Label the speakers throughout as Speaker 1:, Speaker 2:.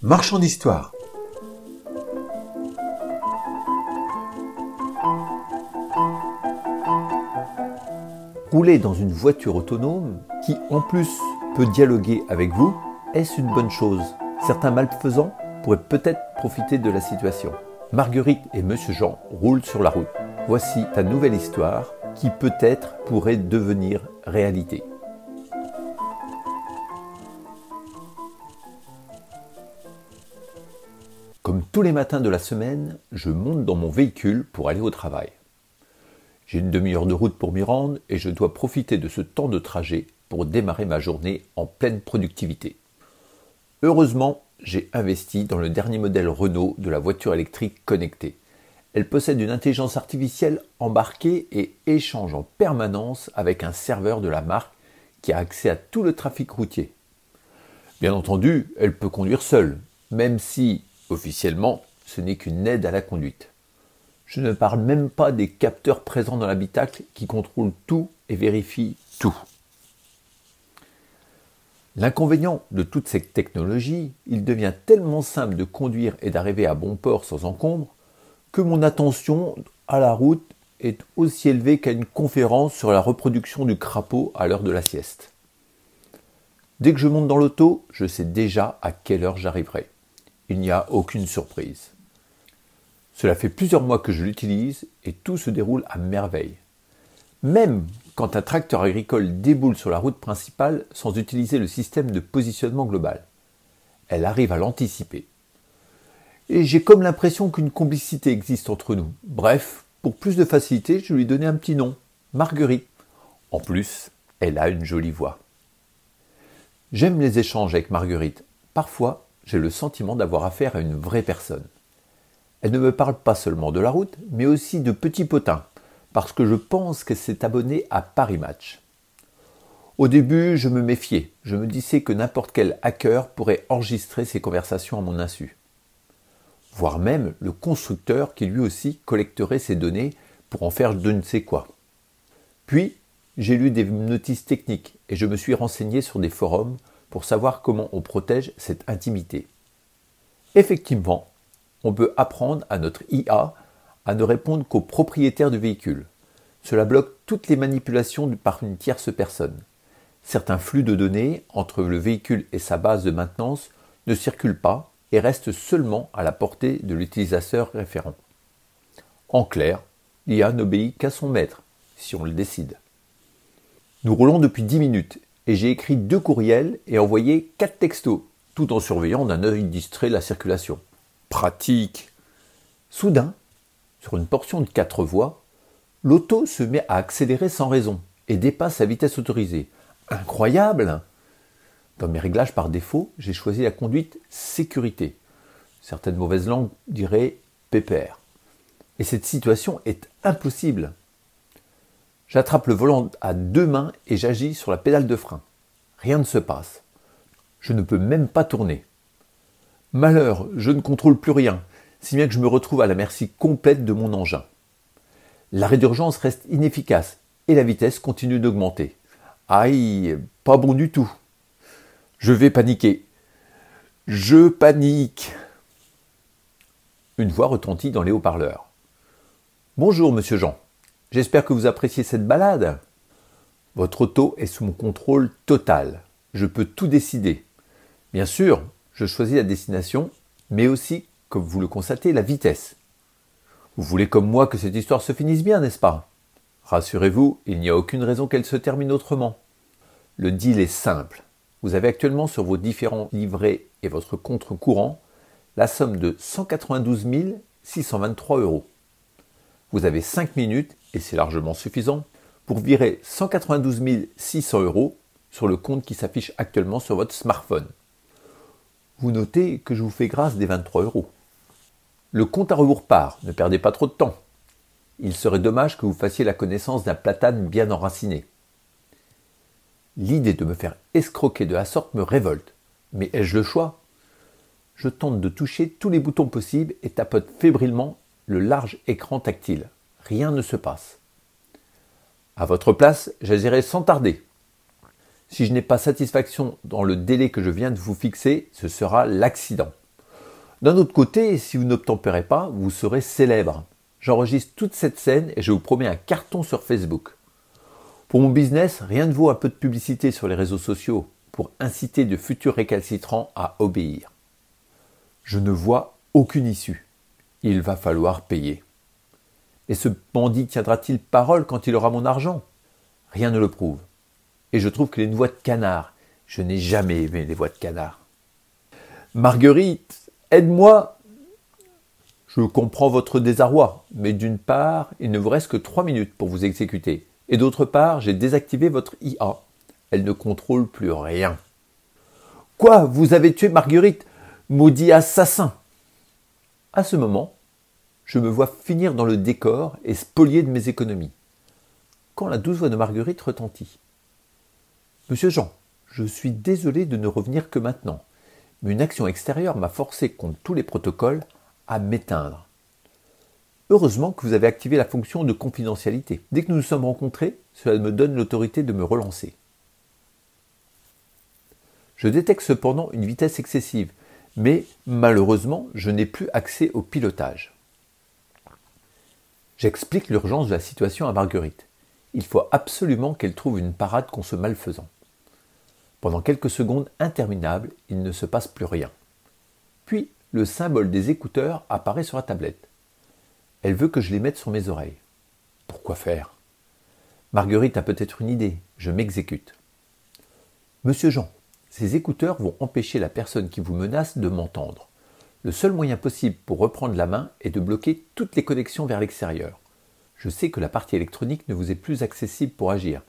Speaker 1: Marchand d'histoire. Rouler dans une voiture autonome qui en plus peut dialoguer avec vous, est-ce une bonne chose? Certains malfaisants pourraient peut-être profiter de la situation. Marguerite et Monsieur Jean roulent sur la route. Voici ta nouvelle histoire qui peut-être pourrait devenir réalité. Tous les matins de la semaine, je monte dans mon véhicule pour aller au travail. J'ai une demi-heure de route pour m'y rendre et je dois profiter de ce temps de trajet pour démarrer ma journée en pleine productivité. Heureusement, j'ai investi dans le dernier modèle Renault de la voiture électrique connectée. Elle possède une intelligence artificielle embarquée et échange en permanence avec un serveur de la marque qui a accès à tout le trafic routier. Bien entendu, elle peut conduire seule, même si Officiellement, ce n'est qu'une aide à la conduite. Je ne parle même pas des capteurs présents dans l'habitacle qui contrôlent tout et vérifient tout. L'inconvénient de toute cette technologie, il devient tellement simple de conduire et d'arriver à bon port sans encombre que mon attention à la route est aussi élevée qu'à une conférence sur la reproduction du crapaud à l'heure de la sieste. Dès que je monte dans l'auto, je sais déjà à quelle heure j'arriverai il n'y a aucune surprise. Cela fait plusieurs mois que je l'utilise et tout se déroule à merveille. Même quand un tracteur agricole déboule sur la route principale sans utiliser le système de positionnement global. Elle arrive à l'anticiper. Et j'ai comme l'impression qu'une complicité existe entre nous. Bref, pour plus de facilité, je lui ai donné un petit nom, Marguerite. En plus, elle a une jolie voix. J'aime les échanges avec Marguerite. Parfois, j'ai le sentiment d'avoir affaire à une vraie personne. Elle ne me parle pas seulement de la route, mais aussi de petits potins, parce que je pense qu'elle s'est abonnée à Paris Match. Au début, je me méfiais, je me disais que n'importe quel hacker pourrait enregistrer ces conversations à mon insu. Voire même le constructeur qui lui aussi collecterait ces données pour en faire je ne sais quoi. Puis, j'ai lu des notices techniques et je me suis renseigné sur des forums pour savoir comment on protège cette intimité. Effectivement, on peut apprendre à notre IA à ne répondre qu'aux propriétaires du véhicule. Cela bloque toutes les manipulations par une tierce personne. Certains flux de données entre le véhicule et sa base de maintenance ne circulent pas et restent seulement à la portée de l'utilisateur référent. En clair, l'IA n'obéit qu'à son maître, si on le décide. Nous roulons depuis 10 minutes et j'ai écrit deux courriels et envoyé quatre textos, tout en surveillant d'un œil distrait la circulation. Pratique. Soudain, sur une portion de quatre voies, l'auto se met à accélérer sans raison et dépasse sa vitesse autorisée. Incroyable Dans mes réglages par défaut, j'ai choisi la conduite sécurité. Certaines mauvaises langues diraient PPR. Et cette situation est impossible. J'attrape le volant à deux mains et j'agis sur la pédale de frein. Rien ne se passe. Je ne peux même pas tourner. Malheur, je ne contrôle plus rien, si bien que je me retrouve à la merci complète de mon engin. L'arrêt d'urgence reste inefficace et la vitesse continue d'augmenter. Aïe, pas bon du tout. Je vais paniquer. Je panique. Une voix retentit dans les haut-parleurs. Bonjour, monsieur Jean. J'espère que vous appréciez cette balade. Votre auto est sous mon contrôle total. Je peux tout décider. Bien sûr, je choisis la destination, mais aussi, comme vous le constatez, la vitesse. Vous voulez comme moi que cette histoire se finisse bien, n'est-ce pas? Rassurez-vous, il n'y a aucune raison qu'elle se termine autrement. Le deal est simple. Vous avez actuellement sur vos différents livrets et votre compte courant la somme de 192 623 euros. Vous avez 5 minutes et c'est largement suffisant, pour virer 192 600 euros sur le compte qui s'affiche actuellement sur votre smartphone. Vous notez que je vous fais grâce des 23 euros. Le compte à rebours part, ne perdez pas trop de temps. Il serait dommage que vous fassiez la connaissance d'un platane bien enraciné. L'idée de me faire escroquer de la sorte me révolte. Mais ai-je le choix? Je tente de toucher tous les boutons possibles et tapote fébrilement le large écran tactile rien ne se passe. À votre place, j'agirai sans tarder. Si je n'ai pas satisfaction dans le délai que je viens de vous fixer, ce sera l'accident. D'un autre côté, si vous n'obtempérez pas, vous serez célèbre. J'enregistre toute cette scène et je vous promets un carton sur Facebook. Pour mon business, rien ne vaut un peu de publicité sur les réseaux sociaux pour inciter de futurs récalcitrants à obéir. Je ne vois aucune issue. Il va falloir payer. Et ce bandit tiendra-t-il parole quand il aura mon argent? Rien ne le prouve. Et je trouve qu'il est une voix de canard. Je n'ai jamais aimé les voix de canard. Marguerite, aide-moi Je comprends votre désarroi, mais d'une part, il ne vous reste que trois minutes pour vous exécuter. Et d'autre part, j'ai désactivé votre IA. Elle ne contrôle plus rien. Quoi? Vous avez tué Marguerite Maudit assassin À ce moment, je me vois finir dans le décor et spolier de mes économies. Quand la douce voix de Marguerite retentit. Monsieur Jean, je suis désolé de ne revenir que maintenant, mais une action extérieure m'a forcé, contre tous les protocoles, à m'éteindre. Heureusement que vous avez activé la fonction de confidentialité. Dès que nous nous sommes rencontrés, cela me donne l'autorité de me relancer. Je détecte cependant une vitesse excessive, mais malheureusement, je n'ai plus accès au pilotage. J'explique l'urgence de la situation à Marguerite. Il faut absolument qu'elle trouve une parade contre ce malfaisant. Pendant quelques secondes interminables, il ne se passe plus rien. Puis, le symbole des écouteurs apparaît sur la tablette. Elle veut que je les mette sur mes oreilles. Pourquoi faire? Marguerite a peut-être une idée. Je m'exécute. Monsieur Jean, ces écouteurs vont empêcher la personne qui vous menace de m'entendre. Le seul moyen possible pour reprendre la main est de bloquer toutes les connexions vers l'extérieur. Je sais que la partie électronique ne vous est plus accessible pour agir,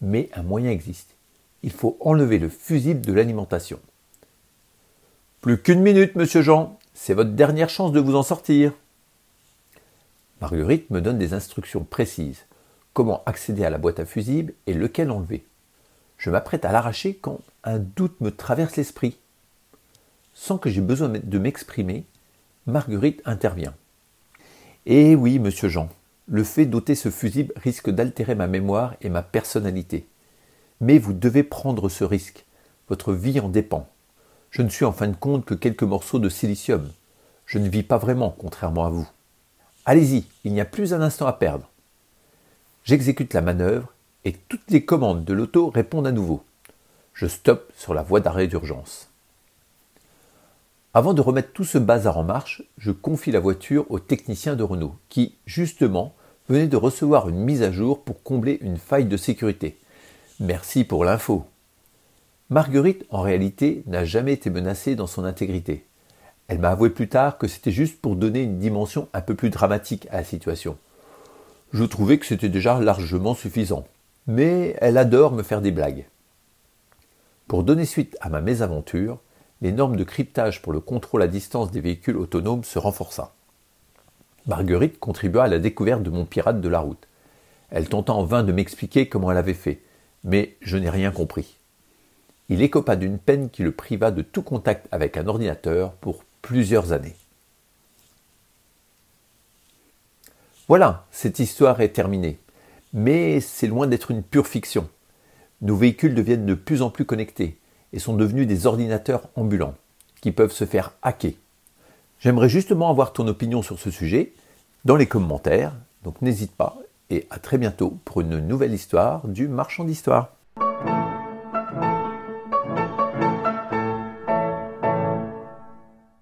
Speaker 1: mais un moyen existe. Il faut enlever le fusible de l'alimentation. Plus qu'une minute, monsieur Jean. C'est votre dernière chance de vous en sortir. Marguerite me donne des instructions précises. Comment accéder à la boîte à fusibles et lequel enlever? Je m'apprête à l'arracher quand un doute me traverse l'esprit. Sans que j'aie besoin de m'exprimer, Marguerite intervient. Eh oui, monsieur Jean, le fait d'ôter ce fusible risque d'altérer ma mémoire et ma personnalité. Mais vous devez prendre ce risque. Votre vie en dépend. Je ne suis en fin de compte que quelques morceaux de silicium. Je ne vis pas vraiment, contrairement à vous. Allez-y, il n'y a plus un instant à perdre. J'exécute la manœuvre et toutes les commandes de l'auto répondent à nouveau. Je stoppe sur la voie d'arrêt d'urgence. Avant de remettre tout ce bazar en marche, je confie la voiture au technicien de Renault, qui, justement, venait de recevoir une mise à jour pour combler une faille de sécurité. Merci pour l'info. Marguerite, en réalité, n'a jamais été menacée dans son intégrité. Elle m'a avoué plus tard que c'était juste pour donner une dimension un peu plus dramatique à la situation. Je trouvais que c'était déjà largement suffisant. Mais elle adore me faire des blagues. Pour donner suite à ma mésaventure, les normes de cryptage pour le contrôle à distance des véhicules autonomes se renforça. Marguerite contribua à la découverte de mon pirate de la route. Elle tenta en vain de m'expliquer comment elle avait fait, mais je n'ai rien compris. Il écopa d'une peine qui le priva de tout contact avec un ordinateur pour plusieurs années. Voilà, cette histoire est terminée. Mais c'est loin d'être une pure fiction. Nos véhicules deviennent de plus en plus connectés et sont devenus des ordinateurs ambulants qui peuvent se faire hacker. J'aimerais justement avoir ton opinion sur ce sujet dans les commentaires, donc n'hésite pas et à très bientôt pour une nouvelle histoire du marchand d'histoire.